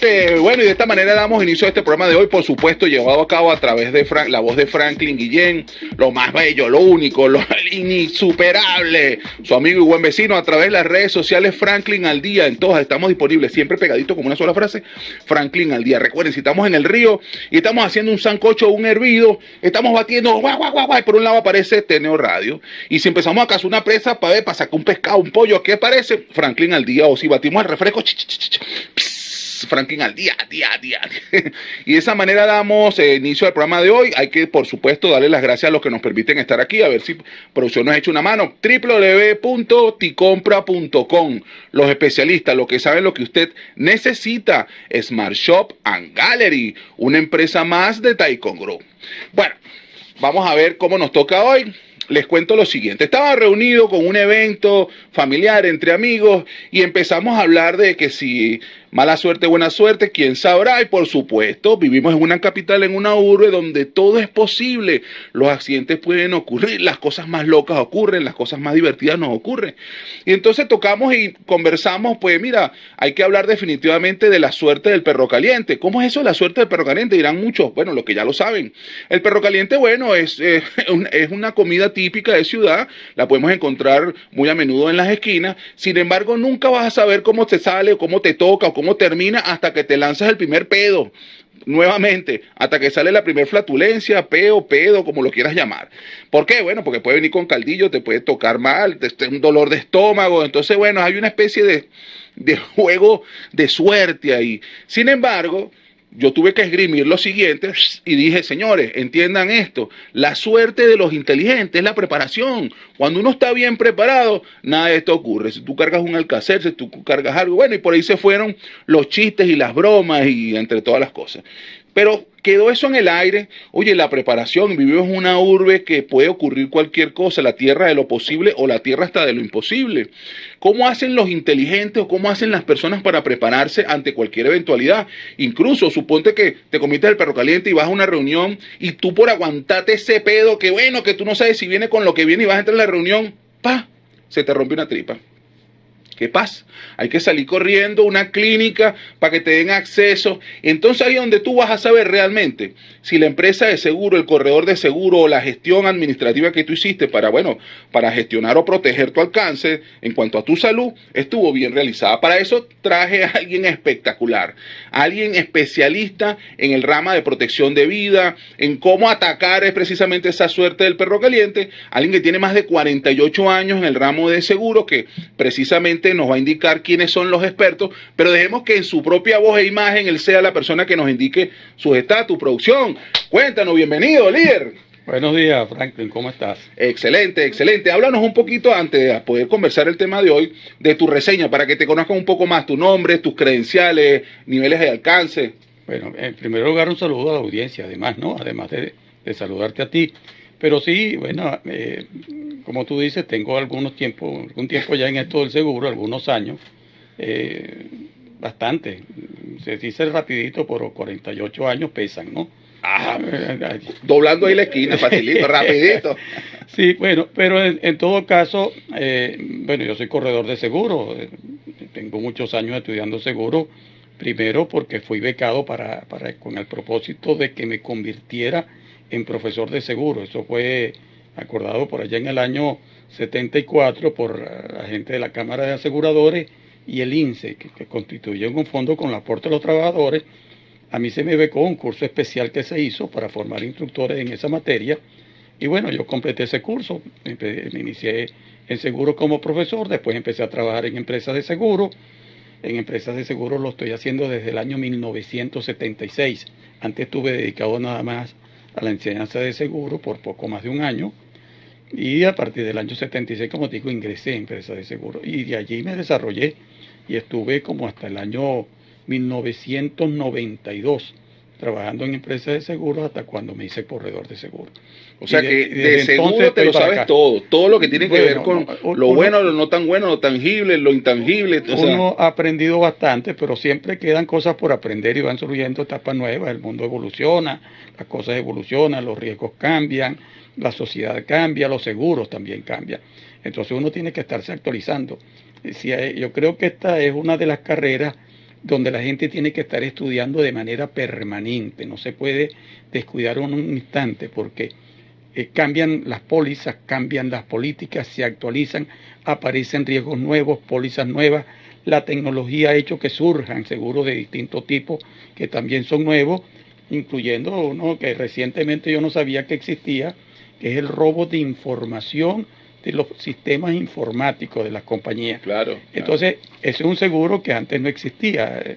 Bueno, y de esta manera damos inicio a este programa de hoy, por supuesto, llevado a cabo a través de la voz de Franklin Guillén, lo más bello, lo único, lo insuperable, su amigo y buen vecino, a través de las redes sociales Franklin al día, en todas estamos disponibles, siempre pegadito como una sola frase, Franklin al día. Recuerden, si estamos en el río y estamos haciendo un sancocho un hervido, estamos batiendo, guau, guau, guau, y por un lado aparece Teneo Radio, y si empezamos a cazar una presa para ver, para sacar un pescado, un pollo, ¿qué aparece? Franklin al día, o si batimos el refresco, ch, Franklin al día, día, día. y de esa manera damos eh, inicio al programa de hoy. Hay que, por supuesto, darle las gracias a los que nos permiten estar aquí, a ver si producción nos ha hecho una mano. www.ticompra.com. Los especialistas, los que saben lo que usted necesita. Smart Shop and Gallery, una empresa más de Taikon Group. Bueno, vamos a ver cómo nos toca hoy les cuento lo siguiente. Estaba reunido con un evento familiar entre amigos y empezamos a hablar de que si mala suerte, buena suerte, quién sabrá. Y por supuesto, vivimos en una capital, en una urbe donde todo es posible. Los accidentes pueden ocurrir, las cosas más locas ocurren, las cosas más divertidas nos ocurren. Y entonces tocamos y conversamos, pues mira, hay que hablar definitivamente de la suerte del perro caliente. ¿Cómo es eso la suerte del perro caliente? Dirán muchos, bueno, los que ya lo saben. El perro caliente, bueno, es, eh, es una comida típica de ciudad, la podemos encontrar muy a menudo en las esquinas, sin embargo nunca vas a saber cómo te sale o cómo te toca o cómo termina hasta que te lanzas el primer pedo. Nuevamente, hasta que sale la primer flatulencia, peo, pedo, como lo quieras llamar. ¿Por qué? Bueno, porque puede venir con caldillo, te puede tocar mal, te, un dolor de estómago. Entonces, bueno, hay una especie de, de juego de suerte ahí. Sin embargo, yo tuve que esgrimir lo siguiente y dije, señores, entiendan esto, la suerte de los inteligentes es la preparación. Cuando uno está bien preparado, nada de esto ocurre. Si tú cargas un alcacer, si tú cargas algo, bueno, y por ahí se fueron los chistes y las bromas y entre todas las cosas. Pero quedó eso en el aire. Oye, la preparación, vivimos una urbe que puede ocurrir cualquier cosa, la tierra de lo posible o la tierra hasta de lo imposible. ¿Cómo hacen los inteligentes o cómo hacen las personas para prepararse ante cualquier eventualidad? Incluso, suponte que te comiste el perro caliente y vas a una reunión y tú por aguantarte ese pedo, que bueno, que tú no sabes si viene con lo que viene y vas a entrar en la reunión, pa, se te rompe una tripa. ¿Qué pasa? Hay que salir corriendo a una clínica para que te den acceso. Entonces ahí es donde tú vas a saber realmente si la empresa de seguro, el corredor de seguro o la gestión administrativa que tú hiciste para, bueno, para gestionar o proteger tu alcance en cuanto a tu salud estuvo bien realizada. Para eso traje a alguien espectacular, alguien especialista en el rama de protección de vida, en cómo atacar es precisamente esa suerte del perro caliente, alguien que tiene más de 48 años en el ramo de seguro que precisamente nos va a indicar quiénes son los expertos, pero dejemos que en su propia voz e imagen él sea la persona que nos indique su estatus, producción. Cuéntanos, bienvenido, líder. Buenos días, Franklin, ¿cómo estás? Excelente, excelente. Háblanos un poquito antes de poder conversar el tema de hoy, de tu reseña, para que te conozcan un poco más tu nombre, tus credenciales, niveles de alcance. Bueno, en primer lugar un saludo a la audiencia, además, ¿no? Además de, de saludarte a ti. Pero sí, bueno, eh, como tú dices, tengo algunos tiempos, algún tiempo ya en esto del seguro, algunos años, eh, bastante. Se dice rapidito, por 48 años pesan, ¿no? Ah, doblando ahí la esquina, facilito, rapidito. Sí, bueno, pero en, en todo caso, eh, bueno, yo soy corredor de seguro, tengo muchos años estudiando seguro, primero porque fui becado para, para, con el propósito de que me convirtiera en profesor de seguro. Eso fue acordado por allá en el año 74 por la gente de la Cámara de Aseguradores y el INSE, que, que constituye un fondo con el aporte de los trabajadores. A mí se me becó un curso especial que se hizo para formar instructores en esa materia. Y bueno, yo completé ese curso, me, inicié en seguro como profesor, después empecé a trabajar en empresas de seguro. En empresas de seguro lo estoy haciendo desde el año 1976. Antes estuve dedicado nada más a la enseñanza de seguro por poco más de un año. Y a partir del año 76, como digo, ingresé a empresas de seguro. Y de allí me desarrollé y estuve como hasta el año 1992 trabajando en empresas de seguros hasta cuando me hice corredor de seguros. O sea que de seguro te lo sabes todo, todo lo que tiene que ver con lo bueno, lo no tan bueno, lo tangible, lo intangible. uno ha aprendido bastante, pero siempre quedan cosas por aprender y van surgiendo etapas nuevas, el mundo evoluciona, las cosas evolucionan, los riesgos cambian, la sociedad cambia, los seguros también cambian. Entonces uno tiene que estarse actualizando. Yo creo que esta es una de las carreras donde la gente tiene que estar estudiando de manera permanente, no se puede descuidar un instante porque eh, cambian las pólizas, cambian las políticas, se actualizan, aparecen riesgos nuevos, pólizas nuevas, la tecnología ha hecho que surjan seguros de distintos tipos que también son nuevos, incluyendo uno que recientemente yo no sabía que existía, que es el robo de información de los sistemas informáticos de las compañías. Claro. Entonces, ese es un seguro que antes no existía. Eh,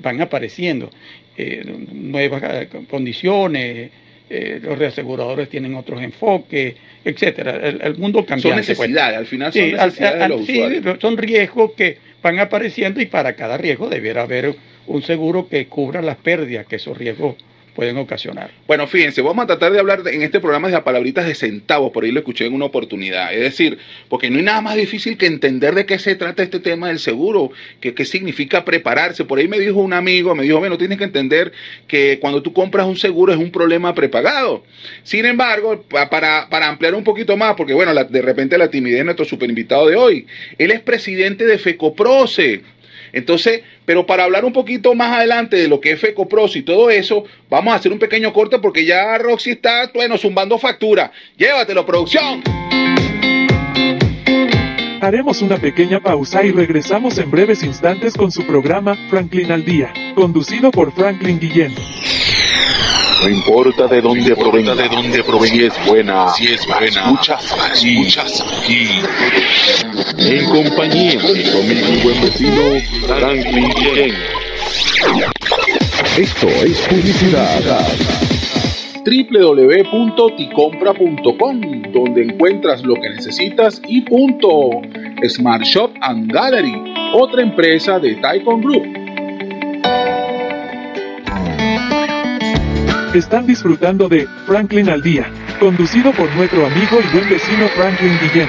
van apareciendo eh, nuevas eh, condiciones, los reaseguradores tienen otros enfoques, etcétera. El, mundo cambia. Son pues. necesidades, al final son necesidades de los sí, son riesgos que van apareciendo y para cada riesgo deberá haber un seguro que cubra las pérdidas que esos riesgos pueden ocasionar. Bueno, fíjense, vamos a tratar de hablar en este programa de palabritas de centavos, por ahí lo escuché en una oportunidad. Es decir, porque no hay nada más difícil que entender de qué se trata este tema del seguro, que qué significa prepararse. Por ahí me dijo un amigo, me dijo, bueno, tienes que entender que cuando tú compras un seguro es un problema prepagado. Sin embargo, para, para ampliar un poquito más, porque bueno, de repente la timidez de nuestro super invitado de hoy, él es presidente de FECOPROCE. Entonces, pero para hablar un poquito más adelante de lo que es FECOPROS y todo eso, vamos a hacer un pequeño corte porque ya Roxy está, bueno, zumbando factura. Llévatelo, producción. Haremos una pequeña pausa y regresamos en breves instantes con su programa Franklin al Día, conducido por Franklin Guillén. No importa de dónde provenga, de dónde provenga, si es buena, si es buena, escuchas aquí, escuchas aquí. En compañía de mi buen vecino Franklin. Esto es publicidad www.ticompra.com, donde encuentras lo que necesitas y punto. Smart Shop and Gallery, otra empresa de Taikon Group Están disfrutando de Franklin al Día, conducido por nuestro amigo y buen vecino Franklin Guillén.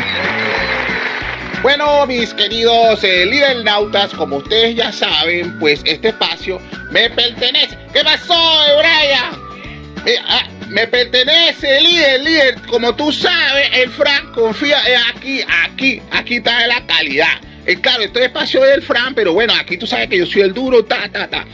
Bueno, mis queridos eh, líder nautas, como ustedes ya saben, pues este espacio me pertenece. ¿Qué pasó, Brian? Eh, ah, me pertenece, líder, líder. Como tú sabes, el Frank confía eh, aquí, aquí, aquí está la calidad. Eh, claro, este espacio es del Fran, pero bueno, aquí tú sabes que yo soy el duro, ta, ta, ta.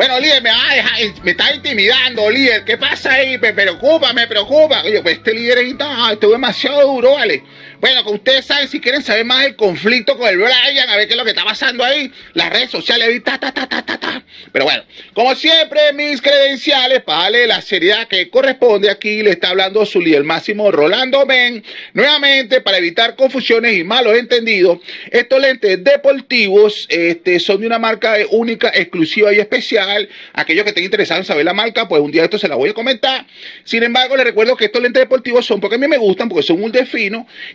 Bueno, líder, me, va a dejar, me está intimidando, líder. ¿Qué pasa ahí? Me preocupa, me preocupa. Oye, pues este líder está, estuvo demasiado duro, ¿vale? Bueno, que ustedes saben, si quieren saber más del conflicto con el Brian, a ver qué es lo que está pasando ahí, las redes sociales, ahí, ta, ta, ta, ta, ta, ta. Pero bueno, como siempre, mis credenciales, para darle la seriedad que corresponde aquí, le está hablando su líder máximo, Rolando Men, nuevamente para evitar confusiones y malos entendidos. Estos lentes deportivos este, son de una marca única, exclusiva y especial. Aquellos que estén interesados en saber la marca, pues un día esto se la voy a comentar. Sin embargo, les recuerdo que estos lentes deportivos son porque a mí me gustan, porque son muy de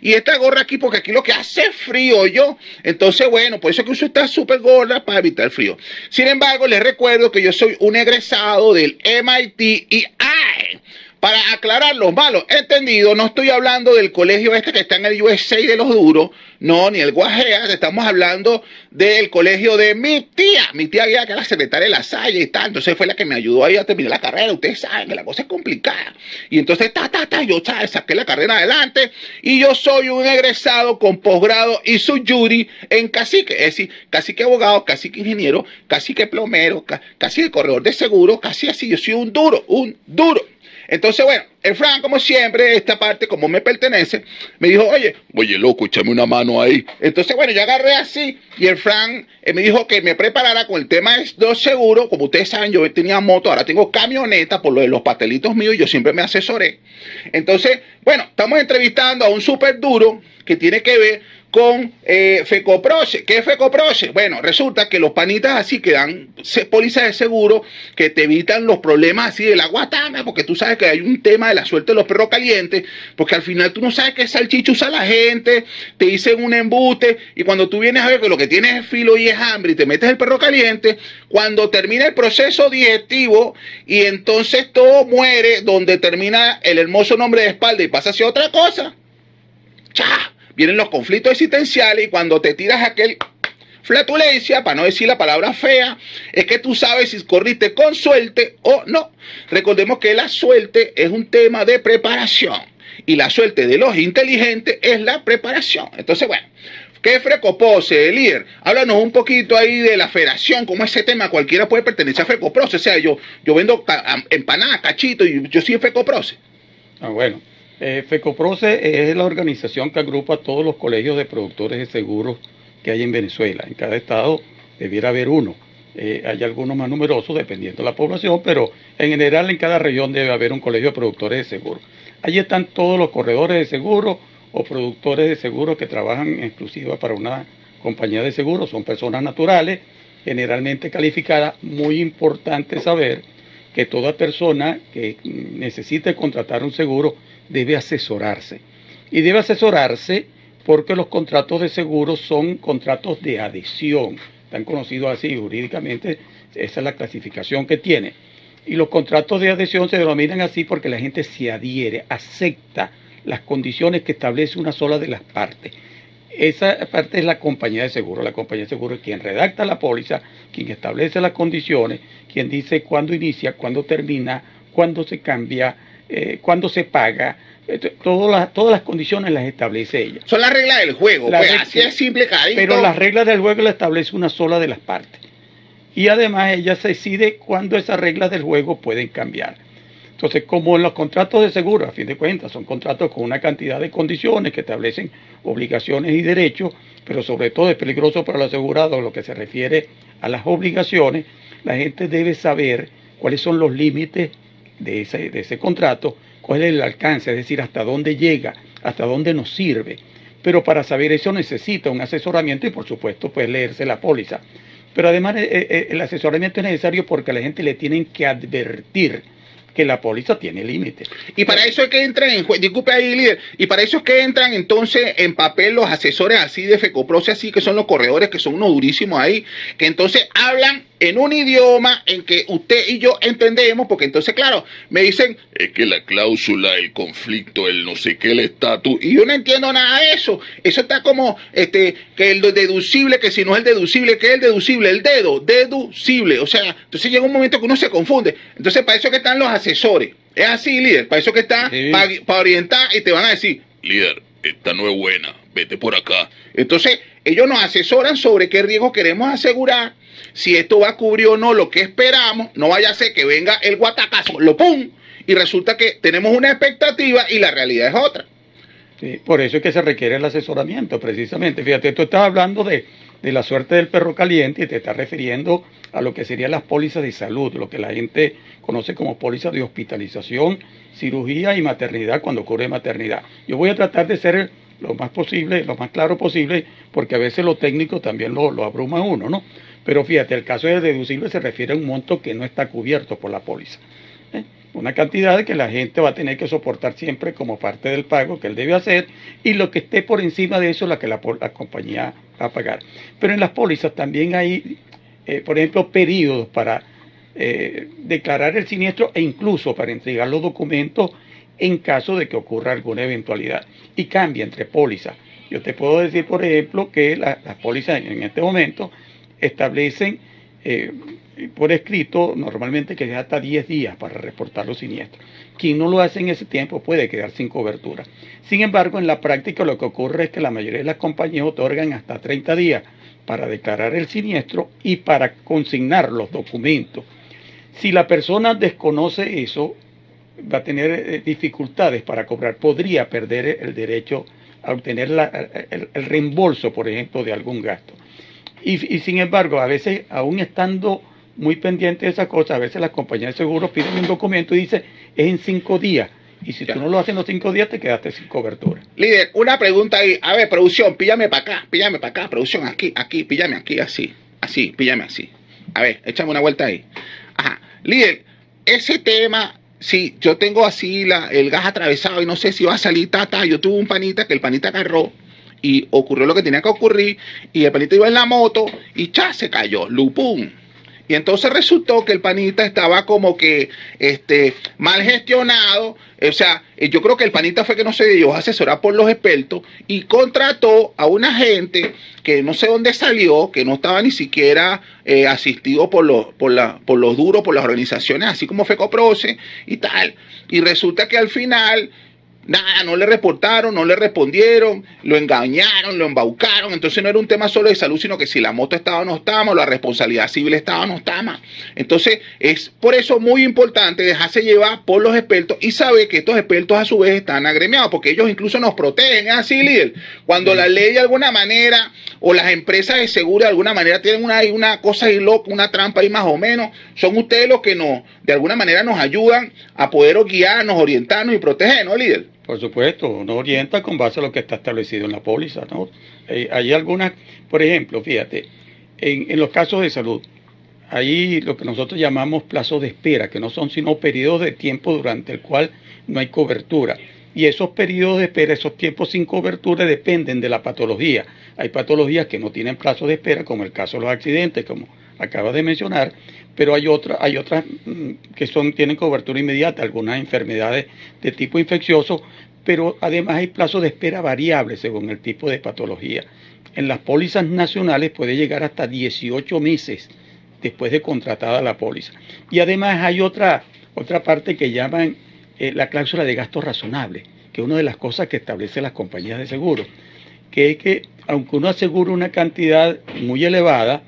y esta gorra aquí porque aquí lo que hace frío yo. Entonces, bueno, por eso que uso esta súper gorra para evitar el frío. Sin embargo, les recuerdo que yo soy un egresado del MIT y ¡ay! Para aclarar los malos entendidos, no estoy hablando del colegio este que está en el USA de los duros, no, ni el Guajea, estamos hablando del colegio de mi tía, mi tía que era secretaria de la Salle y tal, entonces fue la que me ayudó ahí a terminar la carrera, ustedes saben que la cosa es complicada. Y entonces, ta, ta, ta, yo saqué la carrera adelante y yo soy un egresado con posgrado y su jury en cacique, es decir, cacique abogado, cacique ingeniero, cacique plomero, cacique corredor de seguro, casi así, yo soy un duro, un duro. Entonces, bueno, el Fran, como siempre, esta parte, como me pertenece, me dijo, oye, oye, loco, échame una mano ahí. Entonces, bueno, yo agarré así y el Fran eh, me dijo que me preparara con el tema de los seguros. Como ustedes saben, yo tenía moto, ahora tengo camioneta por lo de los pastelitos míos y yo siempre me asesoré. Entonces, bueno, estamos entrevistando a un súper duro que tiene que ver con eh, Fecoproce. ¿Qué es Fecoproce? Bueno, resulta que los panitas así que dan pólizas de seguro que te evitan los problemas así de la guatana, porque tú sabes que hay un tema de la suerte de los perros calientes, porque al final tú no sabes qué salchicha usa la gente, te dicen un embute, y cuando tú vienes a ver que lo que tienes es filo y es hambre y te metes el perro caliente, cuando termina el proceso digestivo y entonces todo muere donde termina el hermoso nombre de espalda y pasa hacia otra cosa. ¡Cha! Vienen los conflictos existenciales y cuando te tiras aquel flatulencia, para no decir la palabra fea, es que tú sabes si corriste con suerte o no. Recordemos que la suerte es un tema de preparación y la suerte de los inteligentes es la preparación. Entonces, bueno, ¿Qué Frecopose, líder? Háblanos un poquito ahí de la federación, como ese tema cualquiera puede pertenecer a Frecopose. O sea, yo, yo vendo empanadas, cachito, y yo soy Frecopose. Ah, bueno. Eh, FECOPROCE es la organización que agrupa todos los colegios de productores de seguros que hay en Venezuela. En cada estado debiera haber uno. Eh, hay algunos más numerosos dependiendo de la población, pero en general en cada región debe haber un colegio de productores de seguros. Allí están todos los corredores de seguros o productores de seguros que trabajan en exclusiva para una compañía de seguros. Son personas naturales, generalmente calificadas. Muy importante saber que toda persona que necesite contratar un seguro debe asesorarse. Y debe asesorarse porque los contratos de seguro son contratos de adhesión. Están conocidos así jurídicamente, esa es la clasificación que tiene. Y los contratos de adhesión se denominan así porque la gente se adhiere, acepta las condiciones que establece una sola de las partes. Esa parte es la compañía de seguro. La compañía de seguro es quien redacta la póliza, quien establece las condiciones, quien dice cuándo inicia, cuándo termina, cuándo se cambia, eh, cuándo se paga, todas las, todas las condiciones las establece ella. Son las reglas del juego, pues, así es simple, Pero las reglas del juego las establece una sola de las partes. Y además ella se decide cuándo esas reglas del juego pueden cambiar. Entonces, como en los contratos de seguro, a fin de cuentas, son contratos con una cantidad de condiciones que establecen obligaciones y derechos, pero sobre todo es peligroso para el asegurado lo que se refiere a las obligaciones, la gente debe saber cuáles son los límites de ese, de ese contrato, cuál es el alcance, es decir, hasta dónde llega, hasta dónde nos sirve. Pero para saber eso necesita un asesoramiento y por supuesto pues leerse la póliza. Pero además eh, eh, el asesoramiento es necesario porque a la gente le tienen que advertir que la póliza tiene límites. Y para eso es que entran en disculpe ahí, líder, y para eso es que entran entonces en papel los asesores así de FECOPROCE, así que son los corredores, que son unos durísimos ahí, que entonces hablan en un idioma en que usted y yo entendemos, porque entonces, claro, me dicen, es que la cláusula, el conflicto, el no sé qué, el estatus, y yo no entiendo nada de eso. Eso está como, este, que el deducible, que si no es el deducible, que es el deducible, el dedo, deducible. O sea, entonces llega un momento que uno se confunde. Entonces, para eso que están los asesores. Es así, líder, para eso que está, para orientar y te van a decir, líder, esta no es buena, vete por acá. Entonces, ellos nos asesoran sobre qué riesgo queremos asegurar si esto va a cubrir o no lo que esperamos, no vaya a ser que venga el guatacazo, lo pum, y resulta que tenemos una expectativa y la realidad es otra. por eso es que se requiere el asesoramiento, precisamente. Fíjate, tú estás hablando de, de la suerte del perro caliente y te estás refiriendo a lo que serían las pólizas de salud, lo que la gente conoce como pólizas de hospitalización, cirugía y maternidad cuando ocurre maternidad. Yo voy a tratar de ser lo más posible, lo más claro posible, porque a veces lo técnico también lo, lo abruma uno, ¿no? Pero fíjate, el caso de deducible se refiere a un monto que no está cubierto por la póliza. ¿eh? Una cantidad que la gente va a tener que soportar siempre como parte del pago que él debe hacer y lo que esté por encima de eso es la que la, compañía va a pagar. Pero en las pólizas también hay, eh, por ejemplo, periodos para eh, declarar el siniestro e incluso para entregar los documentos en caso de que ocurra alguna eventualidad. Y cambia entre pólizas. Yo te puedo decir, por ejemplo, que las pólizas en este momento establecen eh, por escrito normalmente que es hasta 10 días para reportar los siniestros. Quien no lo hace en ese tiempo puede quedar sin cobertura. Sin embargo, en la práctica lo que ocurre es que la mayoría de las compañías otorgan hasta 30 días para declarar el siniestro y para consignar los documentos. Si la persona desconoce eso, va a tener eh, dificultades para cobrar, podría perder el derecho a obtener el reembolso, por ejemplo, de algún gasto. Y, sin embargo, a veces, aún estando muy pendiente de esa cosa, a veces las compañías de seguros piden un documento y dice es en cinco días. Y si Ya. tú no lo haces en los cinco días, te quedaste sin cobertura. Líder, una pregunta ahí. A ver, producción, píllame para acá, píllame para acá, producción, aquí, aquí, píllame aquí, así, así, píllame así. A ver, échame una vuelta ahí. Ajá. Líder, ese tema, si yo tengo así la, el gas atravesado y no sé si va a salir tata, yo tuve un panita que el panita agarró y ocurrió lo que tenía que ocurrir y el panita iba en la moto y cha, se cayó, lupum. Y entonces resultó que el panita estaba como que este, mal gestionado. O sea, eh, yo creo que el panita fue que no se dio asesorar por los expertos y contrató a una gente que no sé dónde salió, que no estaba ni siquiera eh, asistido por los, por, la, por los duros, por las organizaciones, así como FECOPROCE y tal. Y resulta que al final Nada, no le reportaron, no le respondieron, lo engañaron, lo embaucaron. Entonces no era un tema solo de salud, sino que si la moto estaba o no estaba, la responsabilidad civil estaba o no estaba. Entonces es por eso muy importante dejarse llevar por los expertos y saber que estos expertos a su vez están agremiados, porque ellos incluso nos protegen. Así, líder. Cuando la ley de alguna manera o las empresas de seguro de alguna manera tienen una, una cosa ahí loca, una trampa ahí más o menos, son ustedes los que nos, de alguna manera nos ayudan a poder guiarnos, orientarnos y protegernos, líder. Por supuesto, uno orienta con base a lo que está establecido en la póliza. ¿no? Eh, hay algunas, por ejemplo, fíjate, en, en los casos de salud, hay lo que nosotros llamamos plazos de espera, que no son sino periodos de tiempo durante el cual no hay cobertura. Y esos periodos de espera, esos tiempos sin cobertura dependen de la patología. Hay patologías que no tienen plazos de espera, como el caso de los accidentes, como acabas de mencionar, pero hay otras, hay otras mm, que son, tienen cobertura inmediata, algunas enfermedades de tipo infeccioso, pero además hay plazos de espera variables según el tipo de patología. En las pólizas nacionales puede llegar hasta 18 meses después de contratada la póliza. Y además hay otra, otra parte que llaman eh, la cláusula de gasto razonable, que es una de las cosas que establecen las compañías de seguro, que es que aunque uno asegura una cantidad muy elevada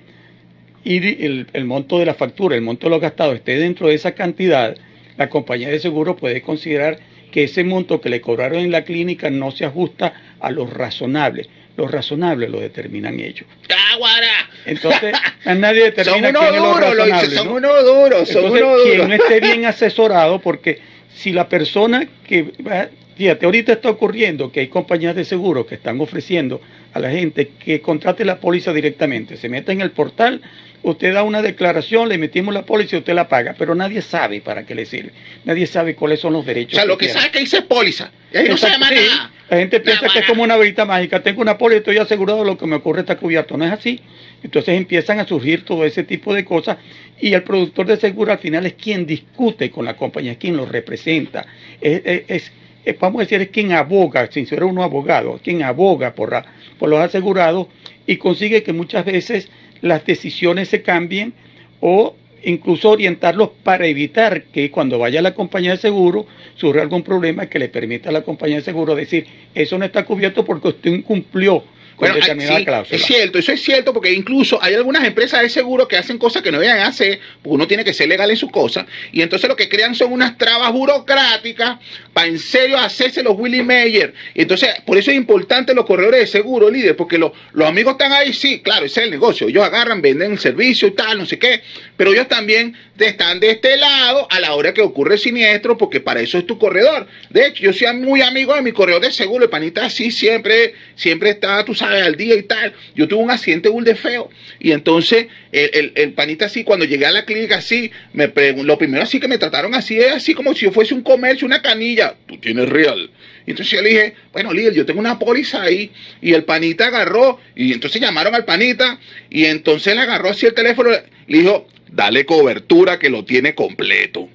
y el, el monto de la factura, el monto de los gastados esté dentro de esa cantidad, la compañía de seguro puede considerar que ese monto que le cobraron en la clínica no se ajusta a lo razonable. Lo razonable lo determinan ellos. ¡Aguara! Entonces, a nadie Son determina unos quién es lo lo son ¿no? unos duros, son Entonces, unos quien no esté bien asesorado, porque si la persona que va, fíjate, ahorita está ocurriendo que hay compañías de seguro que están ofreciendo a la gente que contrate la póliza directamente, se meta en el portal, usted da una declaración, le metimos la póliza y usted la paga, pero nadie sabe para qué le sirve, nadie sabe cuáles son los O derechos. sea, lo que sabe que dice póliza. Y ahí no se llama sí. nada. La gente piensa que es como una varita mágica. Tengo una póliza, estoy asegurado, lo que me ocurre está cubierto. No es así. Entonces empiezan a surgir todo ese tipo de cosas y el productor de seguro al final es quien discute con la compañía, es quien lo representa. Es, es- es- es- vamos a decir, es quien aboga, sin ser uno abogado, quien aboga por, la- por los asegurados y consigue que muchas veces las decisiones se cambien o incluso orientarlos para evitar que cuando vaya a la compañía de seguro surja algún problema que le permita a la compañía de seguro decir eso no está cubierto porque usted incumplió con Bueno, determinada sí, cláusula. es cierto, eso es cierto, porque incluso hay algunas empresas de seguro que hacen cosas que no deben hacer, porque uno tiene que ser legal en sus cosas, y entonces lo que crean son unas trabas burocráticas para en serio hacerse los Willy Mayer. Entonces, por eso es importante los corredores de seguro, líder, porque los, los amigos están ahí, sí, claro, ese es el negocio. Ellos agarran, venden el servicio y tal, no sé qué, pero ellos también están de este lado a la hora que ocurre el siniestro, porque para eso es tu corredor. De hecho, yo soy muy amigo de mi corredor de seguro, el panita así siempre, siempre está, tú sabes, al día y tal. Yo tuve un accidente de feo, y entonces el, el- panita así, cuando llegué a la clínica así, me lo primero así que me trataron así, es así como si yo fuese un comercio, una canilla. Tú tienes real. Y entonces yo le dije, bueno, líder, yo tengo una póliza ahí. Y el panita agarró, y entonces llamaron al panita, y entonces le agarró así el teléfono, le dijo, dale cobertura que lo tiene completo.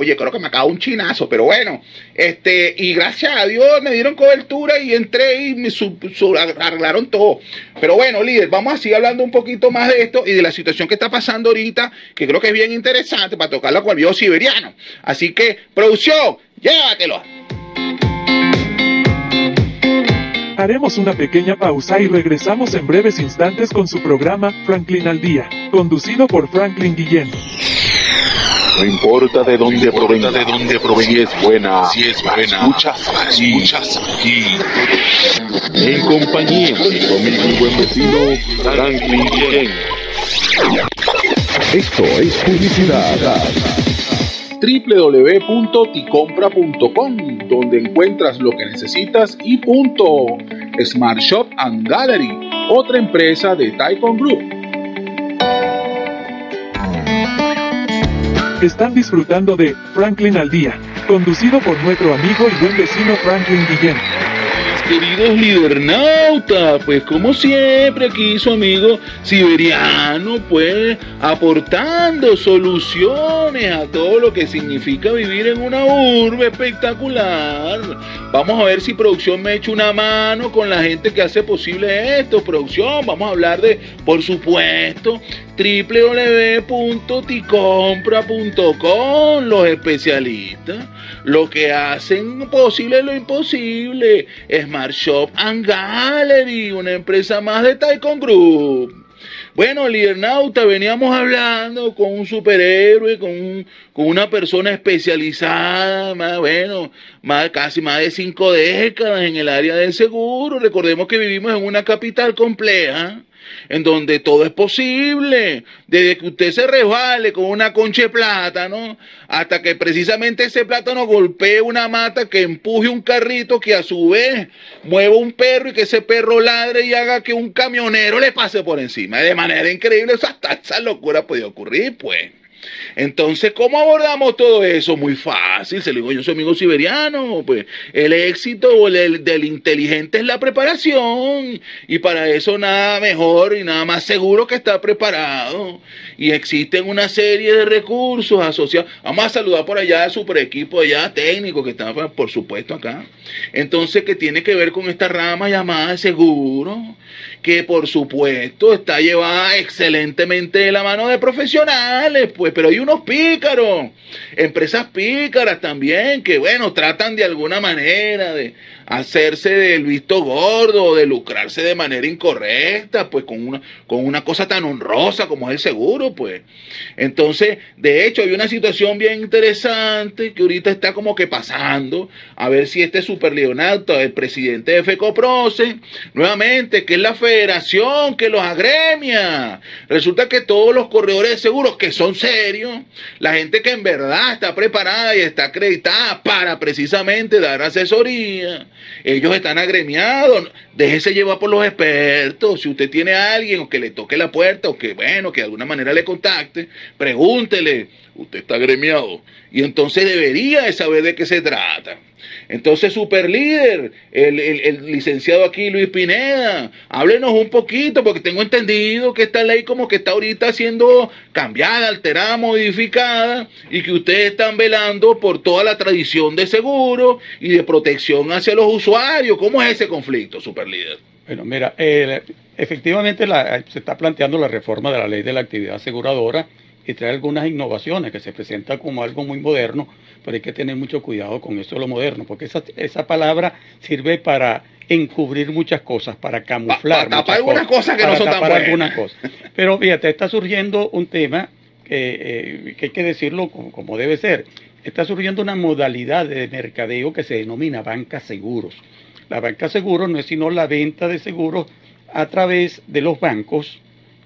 Oye, creo que me acabó un chinazo, pero bueno, este, y gracias a Dios me dieron cobertura y entré y me arreglaron todo. Pero bueno, líder, vamos a seguir hablando un poquito más de esto y de la situación que está pasando ahorita, que creo que es bien interesante para tocarla con el viejo siberiano. Así que, producción, llévatelo. Haremos una pequeña pausa y regresamos en breves instantes con su programa Franklin al Día, conducido por Franklin Guillén. No importa de dónde provenga, de dónde provenga, si es buena, si es buena, escuchas aquí, escuchas aquí. En compañía de conmigo y buen vecino, Franklin Guillén. Esto es publicidad. www.ticompra.com, donde encuentras lo que necesitas y punto. Smart Shop and Gallery, otra empresa de Taikon Group. Están disfrutando de Franklin al Día, conducido por nuestro amigo y buen vecino Franklin Guillén. Queridos lidernautas, pues como siempre aquí su amigo siberiano, pues aportando soluciones a todo lo que significa vivir en una urbe espectacular. Vamos a ver si producción me echa una mano con la gente que hace posible esto. Producción, vamos a hablar de, por supuesto, www.ticompra.com, los especialistas, lo que hacen posible lo imposible. Smart Shop and Gallery, una empresa más de Taikon Group. Bueno, Lidernauta, veníamos hablando con un superhéroe, con, con una persona especializada, más, bueno, más, casi más de cinco décadas en el área del seguro. Recordemos que vivimos en una capital compleja en donde todo es posible, desde que usted se resbale con una concha de plátano, hasta que precisamente ese plátano golpee una mata que empuje un carrito que a su vez mueva un perro y que ese perro ladre y haga que un camionero le pase por encima. De manera increíble, hasta esa locura puede ocurrir, pues. Entonces, ¿cómo abordamos todo eso? Muy fácil, se lo digo yo soy amigo siberiano, pues el éxito del, del inteligente es la preparación y para eso nada mejor y nada más seguro que estar preparado y existen una serie de recursos asociados. Vamos a saludar por allá al super equipo allá técnico que está por supuesto acá. Entonces, que tiene que ver con esta rama llamada seguro que por supuesto está llevada excelentemente de la mano de profesionales, pues, pero hay unos pícaros, empresas pícaras también, que bueno, tratan de alguna manera de hacerse del visto gordo, de lucrarse de manera incorrecta, pues con una, con una cosa tan honrosa como es el seguro, pues. Entonces, de hecho, hay una situación bien interesante que ahorita está como que pasando, a ver si este super Leonardo, el presidente de FECOPROCE, nuevamente, que es la federación que los agremia, resulta que todos los corredores de seguros que son serios, la gente que en verdad está preparada y está acreditada para precisamente dar asesoría, ellos están agremiados. Déjese llevar por los expertos. Si usted tiene a alguien o que le toque la puerta o que, bueno, que de alguna manera le contacte, pregúntele. Usted está agremiado. Y entonces debería de saber de qué se trata. Entonces, super líder, el, el, licenciado aquí, Luis Pineda, háblenos un poquito, porque tengo entendido que esta ley como que está ahorita siendo cambiada, alterada, modificada, y que ustedes están velando por toda la tradición de seguro y de protección hacia los usuarios. ¿Cómo es ese conflicto, super líder? Bueno, mira, efectivamente se está planteando la reforma de la ley de la actividad aseguradora y trae algunas innovaciones que se presenta como algo muy moderno, pero hay que tener mucho cuidado con eso de lo moderno, porque esa, esa palabra sirve para encubrir muchas cosas, para camuflar. Para tapar algunas cosas que no son tan buenas. cosas. Pero fíjate, está surgiendo un tema que, eh, que hay que decirlo como, como, debe ser. Está surgiendo una modalidad de mercadeo que se denomina banca seguros. La banca seguros no es sino la venta de seguros a través de los bancos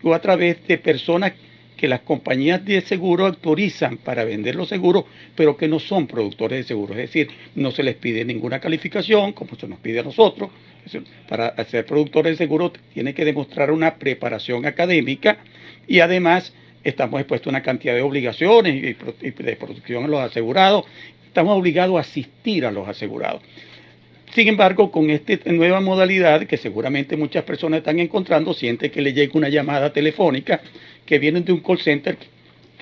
o a través de personas que las compañías de seguro autorizan para vender los seguros, pero que no son productores de seguros. Es decir, no se les pide ninguna calificación, como se nos pide a nosotros. Para ser productores de seguros tiene que demostrar una preparación académica y además estamos expuestos a una cantidad de obligaciones y de protección a los asegurados. Estamos obligados a asistir a los asegurados. Sin embargo, con esta nueva modalidad que seguramente muchas personas están encontrando, siente que le llega una llamada telefónica que viene de un call center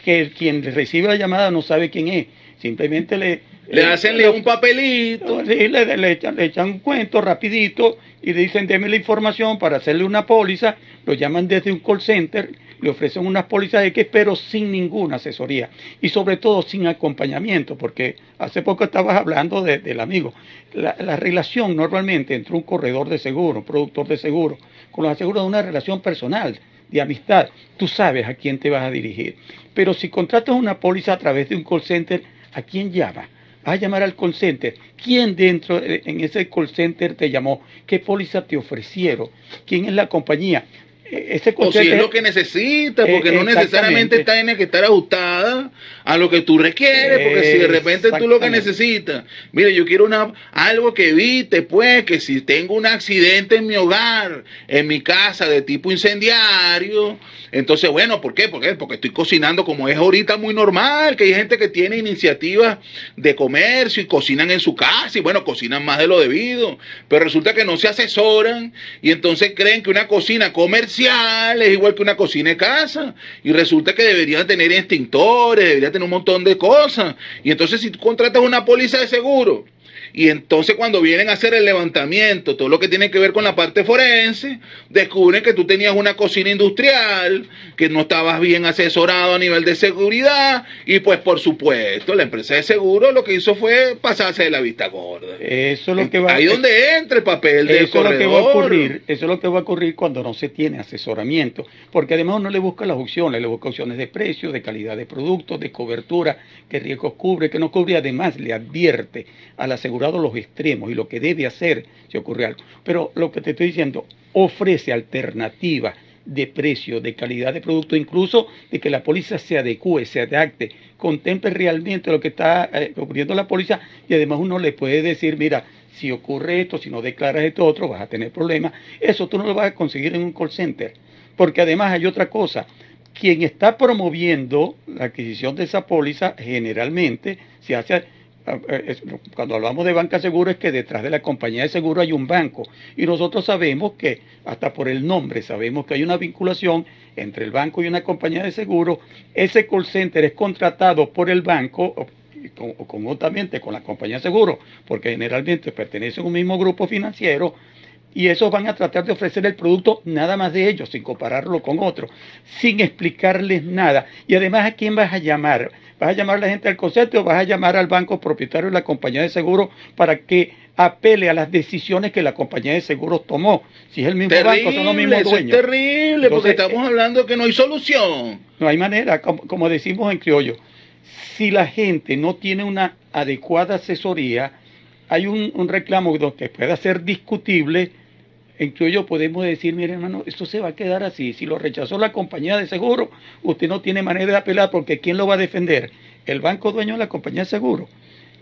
que quien recibe la llamada no sabe quién es. Simplemente le... Le hacen un papelito. Sí, le, echan, le, echan, un cuento rapidito y le dicen, deme la información para hacerle una póliza. Lo llaman desde un call center le ofrecen unas pólizas X, pero sin ninguna asesoría y sobre todo sin acompañamiento, porque hace poco estabas hablando del amigo. La, relación normalmente entre un corredor de seguro, un productor de seguro, con los aseguros es una relación personal, de amistad. Tú sabes a quién te vas a dirigir. Pero si contratas una póliza a través de un call center, ¿a quién llama? Vas a llamar al call center. ¿Quién dentro en ese call center te llamó? ¿Qué póliza te ofrecieron? ¿Quién es la compañía? Ese O si es lo que necesita, porque no necesariamente tiene que estar ajustada a lo que tú requieres, porque si de repente tú lo que necesitas, mire, yo quiero una algo que evite, pues, que si tengo un accidente en mi hogar, en mi casa de tipo incendiario, entonces, bueno, ¿por qué? ¿Por qué? Porque estoy cocinando como es ahorita muy normal, que hay gente que tiene iniciativas de comercio y cocinan en su casa y bueno, cocinan más de lo debido, pero resulta que no se asesoran y entonces creen que una cocina comercial es igual que una cocina de casa. Y resulta que deberían tener extintores, deberían tener un montón de cosas. Y entonces si tú contratas una póliza de seguro y entonces cuando vienen a hacer el levantamiento, todo lo que tiene que ver con la parte forense, descubren que tú tenías una cocina industrial, que no estabas bien asesorado a nivel de seguridad, y pues por supuesto la empresa de seguro lo que hizo fue pasarse de la vista gorda. Eso es lo que va Ahí donde entra el papel del eso es lo que va a ocurrir, eso es lo que va a ocurrir cuando no se tiene asesoramiento, porque además uno le busca las opciones, le busca opciones de precio, de calidad de productos, de cobertura, qué riesgos cubre, qué no cubre, además le advierte al los extremos y lo que debe hacer si ocurre algo. Pero lo que te estoy diciendo, ofrece alternativas de precio, de calidad de producto, incluso de que la póliza se adecue, se adapte, contemple realmente lo que está eh, ocurriendo en la póliza y además uno le puede decir, mira, si ocurre esto, si no declaras esto otro, vas a tener problemas. Eso tú no lo vas a conseguir en un call center. Porque además hay otra cosa. Quien está promoviendo la adquisición de esa póliza generalmente se hace cuando hablamos de banca seguro es que detrás de la compañía de seguro hay un banco y nosotros sabemos que hasta por el nombre sabemos que hay una vinculación entre el banco y una compañía de seguro ese call center es contratado por el banco con- conjuntamente con la compañía de seguro porque generalmente pertenecen a un mismo grupo financiero y esos van a tratar de ofrecer el producto nada más de ellos, sin compararlo con otro, sin explicarles nada. Y además, ¿a quién vas a llamar? ¿Vas a llamar a la gente del concepto o vas a llamar al banco propietario de la compañía de seguro para que apele a las decisiones que la compañía de seguros tomó? Si es el mismo banco, son los mismos eso es dueños. terrible, porque estamos hablando que no hay solución. No hay manera, como, como decimos en criollo, si la gente no tiene una adecuada asesoría, hay un, un reclamo que pueda ser discutible. En criollo podemos decir, mire hermano, esto se va a quedar así. Si lo rechazó la compañía de seguro, usted no tiene manera de apelar porque ¿quién lo va a defender? El banco dueño de la compañía de seguro.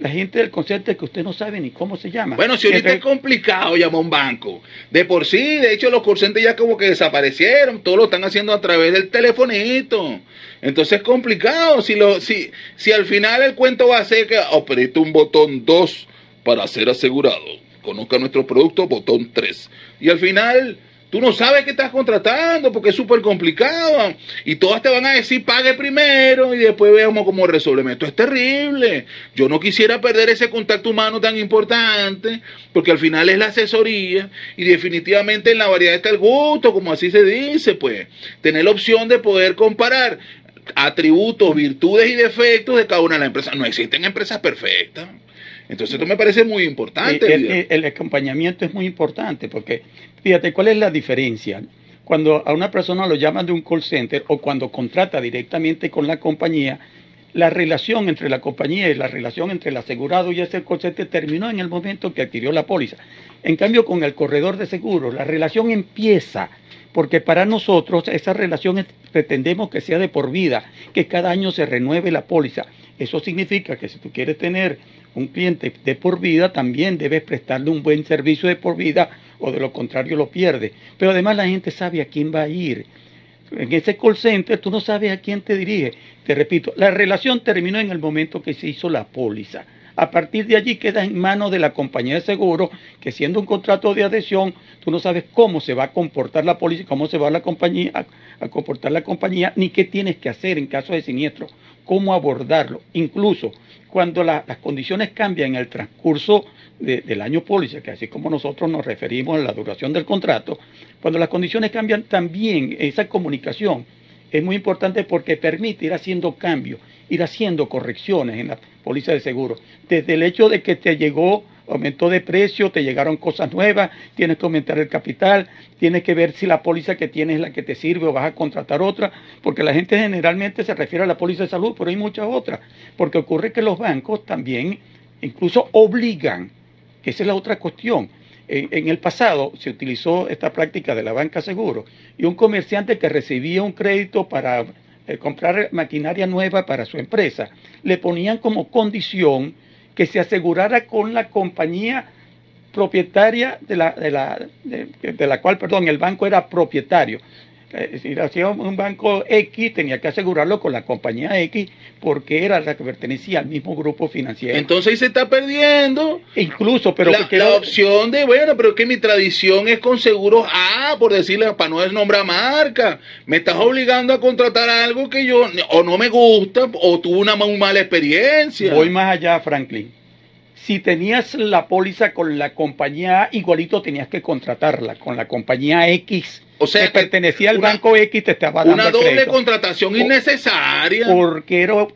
La gente del concepto que usted no sabe ni cómo se llama. Bueno, si ahorita Entre- es complicado llamar a un banco. De por sí, de hecho, los corcentes ya como que desaparecieron. Todo lo están haciendo a través del telefonito. Entonces es complicado. Si, lo, si, si al final el cuento va a ser que apriete un botón 2 para ser asegurado. Conozca nuestro producto, botón 3. Y al final tú no sabes qué estás contratando porque es súper complicado. Y todas te van a decir pague primero y después veamos cómo resolvemos. Esto es terrible. Yo no quisiera perder ese contacto humano tan importante porque al final es la asesoría y definitivamente en la variedad está el gusto, como así se dice, pues. Tener la opción de poder comparar atributos, virtudes y defectos de cada una de las empresas. No existen empresas perfectas. Entonces esto me parece muy importante. el, el- el acompañamiento es muy importante porque, fíjate, ¿cuál es la diferencia? Cuando a una persona lo llaman de un call center o cuando contrata directamente con la compañía, la relación entre la compañía y la relación entre el asegurado y ese call center terminó en el momento que adquirió la póliza. En cambio, con el corredor de seguros, la relación empieza porque para nosotros esa relación pretendemos que sea de por vida, que cada año se renueve la póliza. Eso significa que si tú quieres tener un cliente de por vida, también debes prestarle un buen servicio de por vida o de lo contrario lo pierde. Pero además la gente sabe a quién va a ir. En ese call center tú no sabes a quién te dirige. Te repito, la relación terminó en el momento que se hizo la póliza. A partir de allí queda en manos de la compañía de seguro, que siendo un contrato de adhesión, tú no sabes cómo se va a comportar la póliza, cómo se va la compañía, a, a comportar la compañía, ni qué tienes que hacer en caso de siniestro, cómo abordarlo. Incluso cuando la- las condiciones cambian en el transcurso de- del año póliza, que así como nosotros nos referimos a la duración del contrato, cuando las condiciones cambian también esa comunicación es muy importante porque permite ir haciendo cambios, ir haciendo correcciones en la póliza de seguro. Desde el hecho de que te llegó, aumentó de precio, te llegaron cosas nuevas, tienes que aumentar el capital, tienes que ver si la póliza que tienes es la que te sirve o vas a contratar otra, porque la gente generalmente se refiere a la póliza de salud, pero hay muchas otras, porque ocurre que los bancos también incluso obligan, que esa es la otra cuestión, En, el pasado se utilizó esta práctica de la banca seguro y un comerciante que recibía un crédito para eh, comprar maquinaria nueva para su empresa, le ponían como condición que se asegurara con la compañía propietaria de la, de la, de, la cual, perdón, el banco era propietario. Eh, si hacía un banco X, tenía que asegurarlo con la compañía X porque era la que pertenecía al mismo grupo financiero. Entonces ahí se está perdiendo. Incluso, pero la, la opción de, bueno, pero que mi tradición es con seguros A, por decirle, para no nombrar marca. Me estás obligando a contratar algo que yo o no me gusta o tuve una muy mala experiencia. Voy más allá, Franklin. Si tenías la póliza con la compañía A, igualito tenías que contratarla con la compañía X o sea, que pertenecía al banco X te estaba dando una doble crédito. contratación innecesaria. Porque era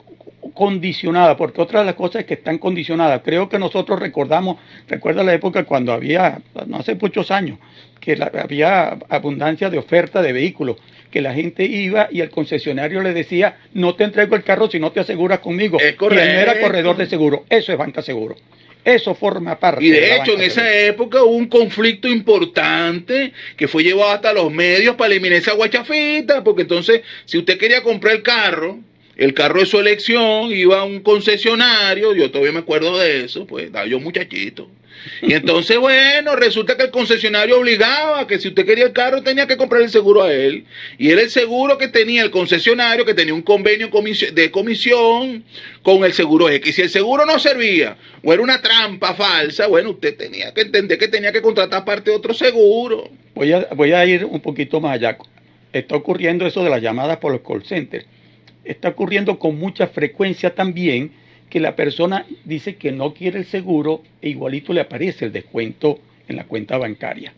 condicionada, porque otra de las cosas es que están condicionadas. Creo que nosotros recordamos, recuerda la época cuando había, no hace muchos años, que la, había abundancia de oferta de vehículos, que la gente iba y el concesionario le decía, no te entrego el carro si no te aseguras conmigo. Es y él no era corredor de seguro. Eso es banca seguro. Eso forma parte. Y de, de hecho, en esa época hubo un conflicto importante que fue llevado hasta los medios para eliminar esa guachafita, porque entonces, si usted quería comprar el carro, el carro de su elección, iba a un concesionario, yo todavía me acuerdo de eso, pues, yo muchachito. Y entonces, bueno, resulta que el concesionario obligaba que si usted quería el carro tenía que comprar el seguro a él. Y era el seguro que tenía el concesionario, que tenía un convenio de comisión con el seguro X. Si el seguro no servía o era una trampa falsa, bueno, usted tenía que entender que tenía que contratar parte de otro seguro. Voy a, voy a ir un poquito más allá. Está ocurriendo eso de las llamadas por los call centers. Está ocurriendo con mucha frecuencia también que la persona dice que no quiere el seguro e igualito le aparece el descuento en la cuenta bancaria.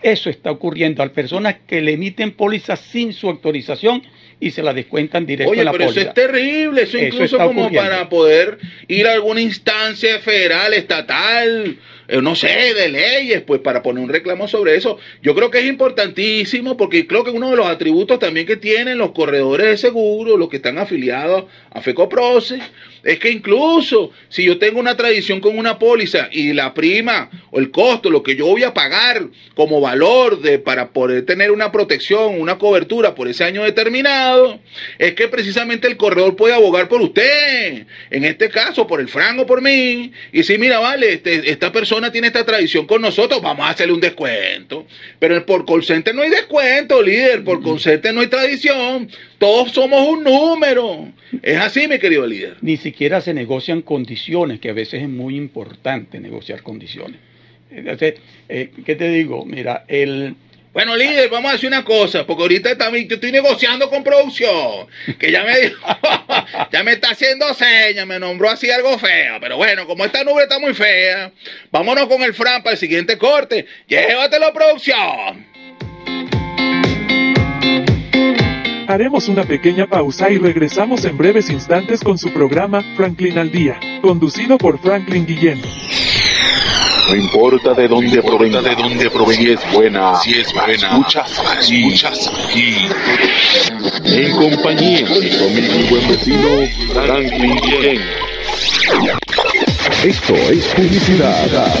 Eso está ocurriendo a personas que le emiten pólizas sin su autorización y se la descuentan directo Oye, en la pero póliza. eso es terrible, eso, Eso incluso como ocurriendo. para poder ir a alguna instancia federal, estatal, no sé, de leyes, pues para poner un reclamo sobre eso. Yo creo que es importantísimo porque creo que uno de los atributos también que tienen los corredores de seguro, los que están afiliados a FECOPROCE, es que incluso si yo tengo una tradición con una póliza y la prima o el costo, lo que yo voy a pagar como valor de, para poder tener una protección, una cobertura por ese año determinado, es que precisamente el corredor puede abogar por usted, en este caso por el franco, por mí, y si mira, vale, este, esta persona tiene esta tradición con nosotros, vamos a hacerle un descuento. Pero por call center no hay descuento, líder, por call center no hay tradición, todos somos un número. Es así, mi querido líder. Ni siquiera se negocian condiciones, que a veces es muy importante negociar condiciones. Entonces, eh, ¿qué te digo? Mira, el, Bueno, líder, vamos a decir una cosa, porque ahorita también yo estoy negociando con producción, que ya me dijo, ya me está haciendo señas, me nombró así algo feo, pero bueno, como esta nube está muy fea, vámonos con el Fran para el siguiente corte. Llévatelo, producción. Haremos una pequeña pausa y regresamos en breves instantes con su programa Franklin al Día, conducido por Franklin Guillén. No importa de dónde provenga, de dónde provenga, si es buena, si es buena, escuchas aquí, escuchas aquí. En compañía de tu amigo y buen vecino, Franklin Guillén. Esto es publicidad.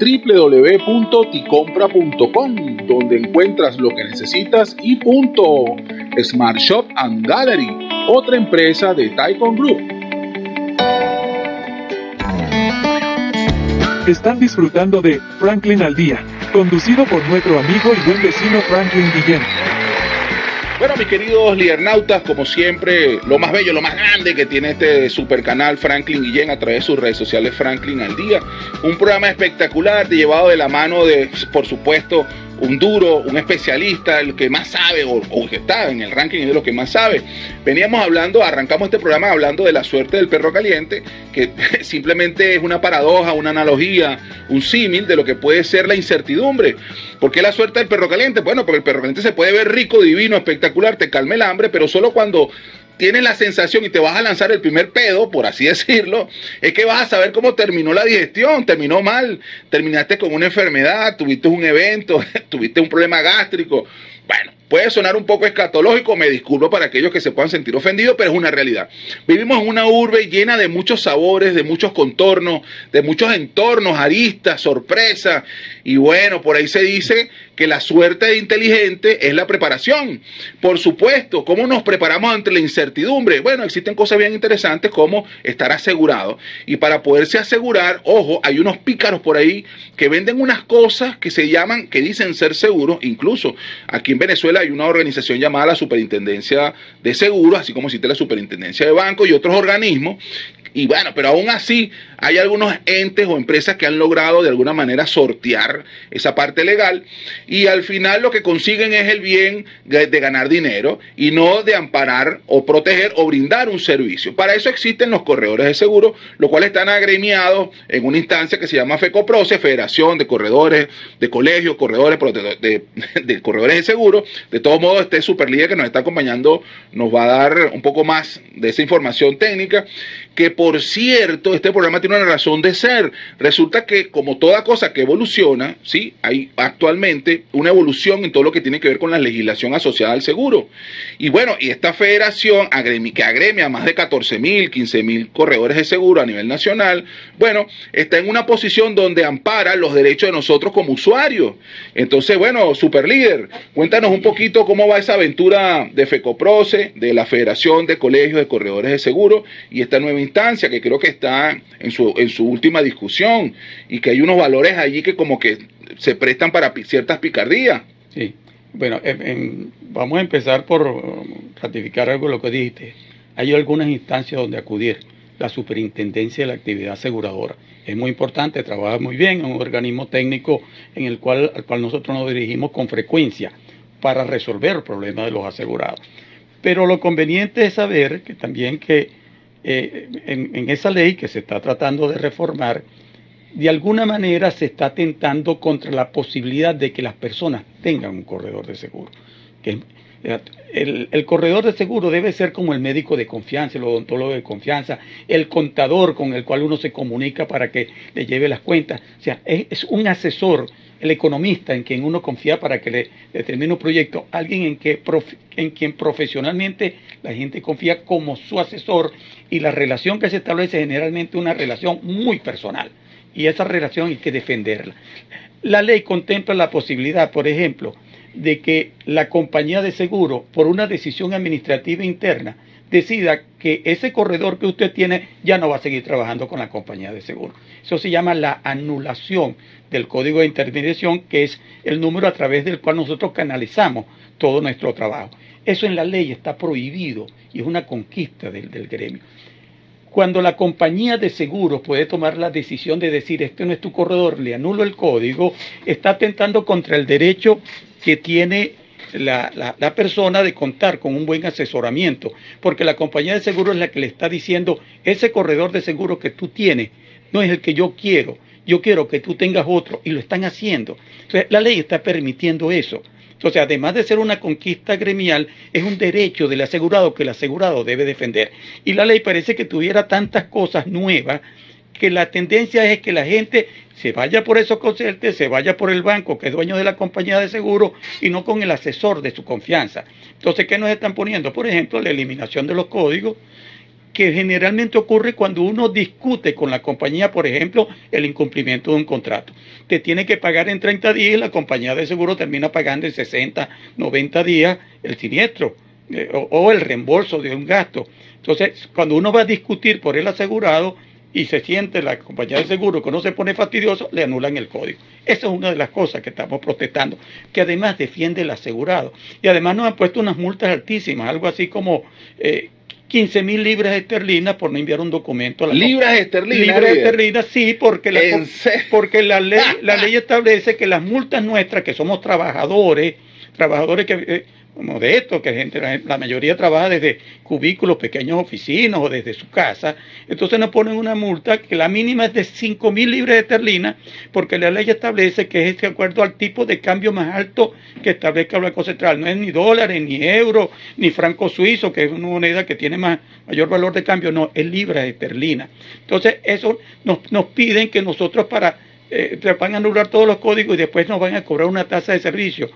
www.ticompra.com, donde encuentras lo que necesitas y punto. Smart Shop and Gallery, otra empresa de Taikon Group. Están disfrutando de Franklin al Día, conducido por nuestro amigo y buen vecino Franklin Guillén. Bueno, mis queridos liernautas, como siempre, lo más bello, lo más grande que tiene este super canal Franklin Guillén a través de sus redes sociales Franklin al Día. Un programa espectacular, llevado de la mano de, por supuesto, un duro, un especialista, el que más sabe o, que está en el ranking de lo que más sabe. Veníamos hablando, arrancamos este programa hablando de la suerte del perro caliente, que simplemente es una paradoja, una analogía, un símil de lo que puede ser la incertidumbre. ¿Por qué la suerte del perro caliente? Bueno, porque el perro caliente se puede ver rico, divino, espectacular, te calma el hambre, pero solo cuando tienes la sensación y te vas a lanzar el primer pedo, por así decirlo, es que vas a saber cómo terminó la digestión, terminó mal, terminaste con una enfermedad, tuviste un evento, tuviste un problema gástrico. Bueno, Puede sonar un poco escatológico, me disculpo para aquellos que se puedan sentir ofendidos, pero es una realidad. Vivimos en una urbe llena de muchos sabores, de muchos contornos, de muchos entornos, aristas, sorpresas, y bueno, por ahí se dice que la suerte de inteligente es la preparación. Por supuesto, ¿cómo nos preparamos ante la incertidumbre? Bueno, existen cosas bien interesantes como estar asegurado. Y para poderse asegurar, ojo, hay unos pícaros por ahí que venden unas cosas que se llaman, que dicen ser seguros. Incluso aquí en Venezuela hay una organización llamada la Superintendencia de Seguros, así como existe la Superintendencia de Bancos y otros organismos y bueno, pero aún así hay algunos entes o empresas que han logrado de alguna manera sortear esa parte legal y al final lo que consiguen es el bien de, ganar dinero y no de amparar o proteger o brindar un servicio. Para eso existen los corredores de seguro, los cuales están agremiados en una instancia que se llama FECOPROCE, Federación de Corredores de Colegios, Corredores de, de, Corredores de Seguro. De todos modos, este superlíder que nos está acompañando nos va a dar un poco más de esa información técnica que cierto, este programa tiene una razón de ser. Resulta que como toda cosa que evoluciona, ¿sí? hay actualmente una evolución en todo lo que tiene que ver con la legislación asociada al seguro. Y bueno, y esta federación que agremia más de 14 mil, 15 mil corredores de seguro a nivel nacional, bueno, está en una posición donde ampara los derechos de nosotros como usuarios. Entonces, bueno, super líder, cuéntanos un poquito cómo va esa aventura de FECOPROCE, de la Federación de Colegios de Corredores de Seguro y esta nueva instancia que creo que está en su, en su última discusión y que hay unos valores allí que como que se prestan para ciertas picardías. Sí, bueno, vamos a empezar por um, ratificar algo de lo que dijiste. Hay algunas instancias donde acudir. La superintendencia de la actividad aseguradora. Es muy importante, trabaja muy bien, es un organismo técnico en el cual, al cual nosotros nos dirigimos con frecuencia para resolver el problema de los asegurados. Pero lo conveniente es saber que también que eh, en, esa ley que se está tratando de reformar, de alguna manera se está tentando contra la posibilidad de que las personas tengan un corredor de seguro. El, el, corredor de seguro debe ser como el médico de confianza, el odontólogo de confianza, el contador con el cual uno se comunica para que le lleve las cuentas. O sea, es, un asesor, el economista en quien uno confía para que le determine un proyecto, alguien en, que, en quien profesionalmente la gente confía como su asesor y la relación que se establece generalmente una relación muy personal. Y esa relación hay que defenderla. La ley contempla la posibilidad, por ejemplo, de que la compañía de seguro, por una decisión administrativa interna, decida que ese corredor que usted tiene ya no va a seguir trabajando con la compañía de seguro. Eso se llama la anulación del código de intermediación, que es el número a través del cual nosotros canalizamos todo nuestro trabajo. Eso en la ley está prohibido y es una conquista del, del gremio. Cuando la compañía de seguros puede tomar la decisión de decir, este no es tu corredor, le anulo el código, está atentando contra el derecho que tiene la, la, persona de contar con un buen asesoramiento, porque la compañía de seguro es la que le está diciendo, ese corredor de seguro que tú tienes no es el que yo quiero, yo quiero que tú tengas otro, y lo están haciendo. Entonces, la ley está permitiendo eso. Entonces, además de ser una conquista gremial, es un derecho del asegurado que el asegurado debe defender. Y la ley parece que tuviera tantas cosas nuevas que la tendencia es que la gente se vaya por esos concertes, se vaya por el banco que es dueño de la compañía de seguro y no con el asesor de su confianza. Entonces, ¿qué nos están poniendo? Por ejemplo, la eliminación de los códigos, que generalmente ocurre cuando uno discute con la compañía, por ejemplo, el incumplimiento de un contrato. Te tiene que pagar en 30 días y la compañía de seguro termina pagando en 60, 90 días el siniestro eh, o, o el reembolso de un gasto. Entonces, cuando uno va a discutir por el asegurado, y se siente la compañía de seguro que no se pone fastidioso, le anulan el código. Esa es una de las cosas que estamos protestando, que además defiende el asegurado. Y además nos han puesto unas multas altísimas, algo así como eh, 15 mil libras esterlinas por no enviar un documento a la ¿Libras esterlinas? Libras esterlinas, sí, porque, la, porque la, ley, la ley establece que las multas nuestras, que somos trabajadores, trabajadores que... Como de esto, que la, mayoría trabaja desde cubículos, pequeños oficinas o desde su casa, entonces nos ponen una multa que la mínima es de 5 mil libras de esterlina, porque la ley establece que es de acuerdo al tipo de cambio más alto que establezca el Banco Central. No es ni dólares, ni euros, ni franco suizo, que es una moneda que tiene más, mayor valor de cambio, no, es libra de esterlina. Entonces, eso nos, nos piden que nosotros para eh, van a anular todos los códigos y después nos van a cobrar una tasa de servicio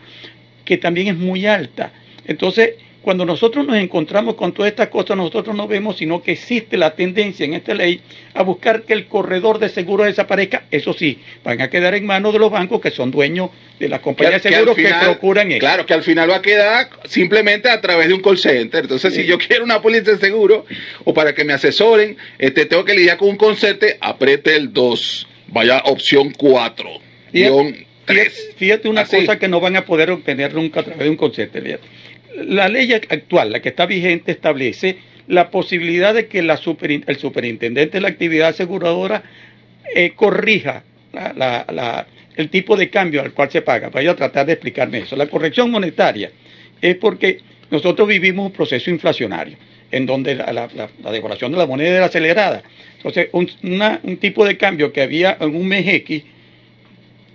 que también es muy alta. Entonces, cuando nosotros nos encontramos con todas estas cosas, nosotros no vemos sino que existe la tendencia en esta ley a buscar que el corredor de seguro desaparezca. Eso sí, van a quedar en manos de los bancos que son dueños de las compañías de seguros que, procuran eso. Claro, que al final va a quedar simplemente a través de un call center. Entonces, si yo quiero una póliza de seguro o para que me asesoren, este, tengo que lidiar con un concerte, apriete el 2, vaya opción 4. Fíjate, fíjate una cosa que no van a poder obtener nunca a través de un. Fíjate la ley actual, la que está vigente, establece la posibilidad de que el superintendente de la actividad aseguradora eh, corrija el tipo de cambio al cual se paga. Voy a tratar de explicarme eso. La corrección monetaria es porque nosotros vivimos un proceso inflacionario en donde la, devaluación de la moneda era acelerada. Entonces, un, tipo de cambio que había en un mes X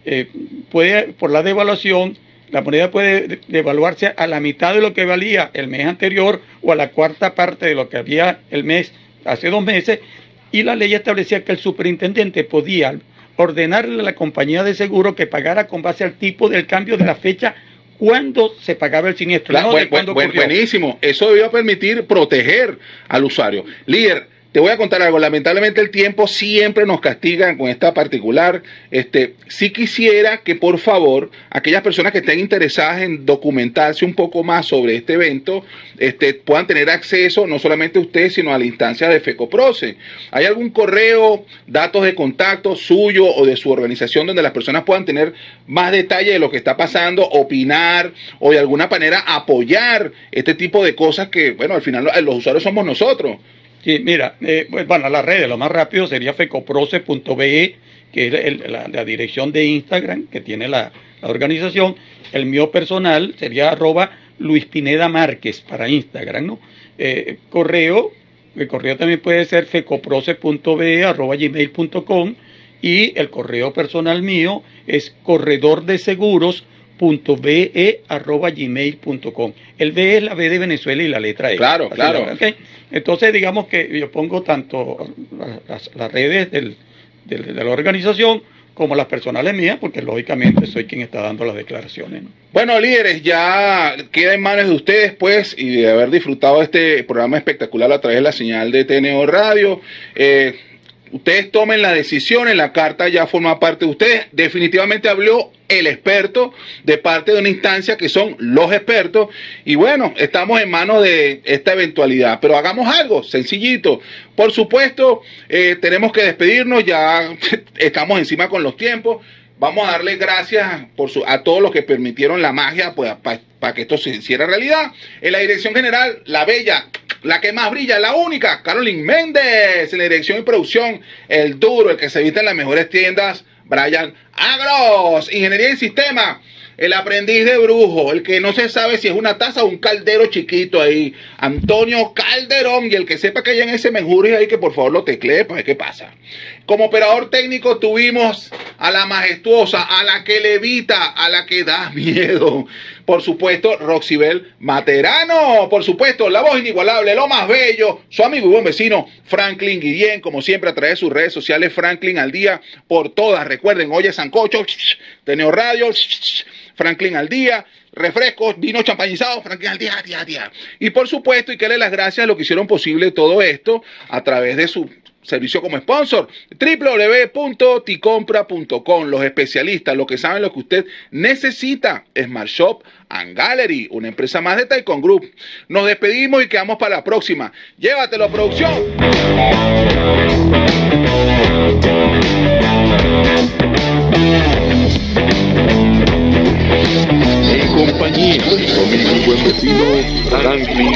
eh, puede, por la devaluación, la moneda puede devaluarse a la mitad de lo que valía el mes anterior o a la cuarta parte de lo que había el mes hace dos meses y la ley establecía que el superintendente podía ordenarle a la compañía de seguro que pagara con base al tipo del cambio de la fecha cuando se pagaba el siniestro. buenísimo, eso iba a permitir proteger al usuario. Líder, te voy a contar algo, lamentablemente el tiempo siempre nos castiga con esta particular. Este, sí quisiera que por favor aquellas personas que estén interesadas en documentarse un poco más sobre este evento, este, puedan tener acceso no solamente a usted, sino a la instancia de FECOPROCE. ¿Hay algún correo, datos de contacto suyo o de su organización donde las personas puedan tener más detalle de lo que está pasando, opinar o de alguna manera apoyar este tipo de cosas que, bueno, al final los usuarios somos nosotros? Sí, mira, eh, pues, bueno, las redes, lo más rápido sería fecoproce.be, que es la, dirección de Instagram que tiene la, organización. El mío personal sería arroba Luis Pineda Márquez para Instagram, ¿no? Eh, correo, el correo también puede ser fecoproce.be arroba gmail.com y el correo personal mío es corredor de seguros arroba gmail.com. El B es la B de Venezuela y la letra E. Claro, claro. Entonces, digamos que yo pongo tanto las, redes del, de la organización como las personales mías, porque lógicamente soy quien está dando las declaraciones. Bueno, líderes, ya queda en manos de ustedes, pues, y de haber disfrutado este programa espectacular a través de la señal de TNO Radio. Eh, ustedes tomen la decisión, en la carta ya forma parte de ustedes. Definitivamente habló el experto de parte de una instancia que son los expertos. Y bueno, estamos en manos de esta eventualidad. Pero hagamos algo sencillito. Por supuesto, eh, tenemos que despedirnos, ya estamos encima con los tiempos. Vamos a darle gracias por a todos los que permitieron la magia pues, para que esto se hiciera realidad. En la dirección general, la bella la que más brilla, la única, Carolyn Méndez, en la dirección y producción, el duro, el que se viste en las mejores tiendas, Brian Agros, Ingeniería en Sistema, el aprendiz de brujo, el que no se sabe si es una taza o un caldero chiquito ahí, Antonio Calderón, y el que sepa que hay en ese menjurio ahí, que por favor lo teclee ver qué pasa. Como operador técnico tuvimos a la majestuosa, a la que levita, a la que da miedo. Por supuesto, Roxibel Materano. Por supuesto, la voz inigualable, lo más bello, su amigo y buen vecino, Franklin Guillén, como siempre a través de sus redes sociales, Franklin al día, por todas. Recuerden, oye Sancocho, Teneo Radio, Franklin al día, refrescos, vino champañizado, Franklin al día, día, día. Y por supuesto, y que le las gracias a lo que hicieron posible todo esto a través de su servicio como sponsor. www.ticompra.com. Los especialistas, los que saben lo que usted necesita. Smart Shop and Gallery, una empresa más de Taikon Group. Nos despedimos y quedamos para la próxima. Llévatelo, producción. Compañía de mi buen vecino Franklin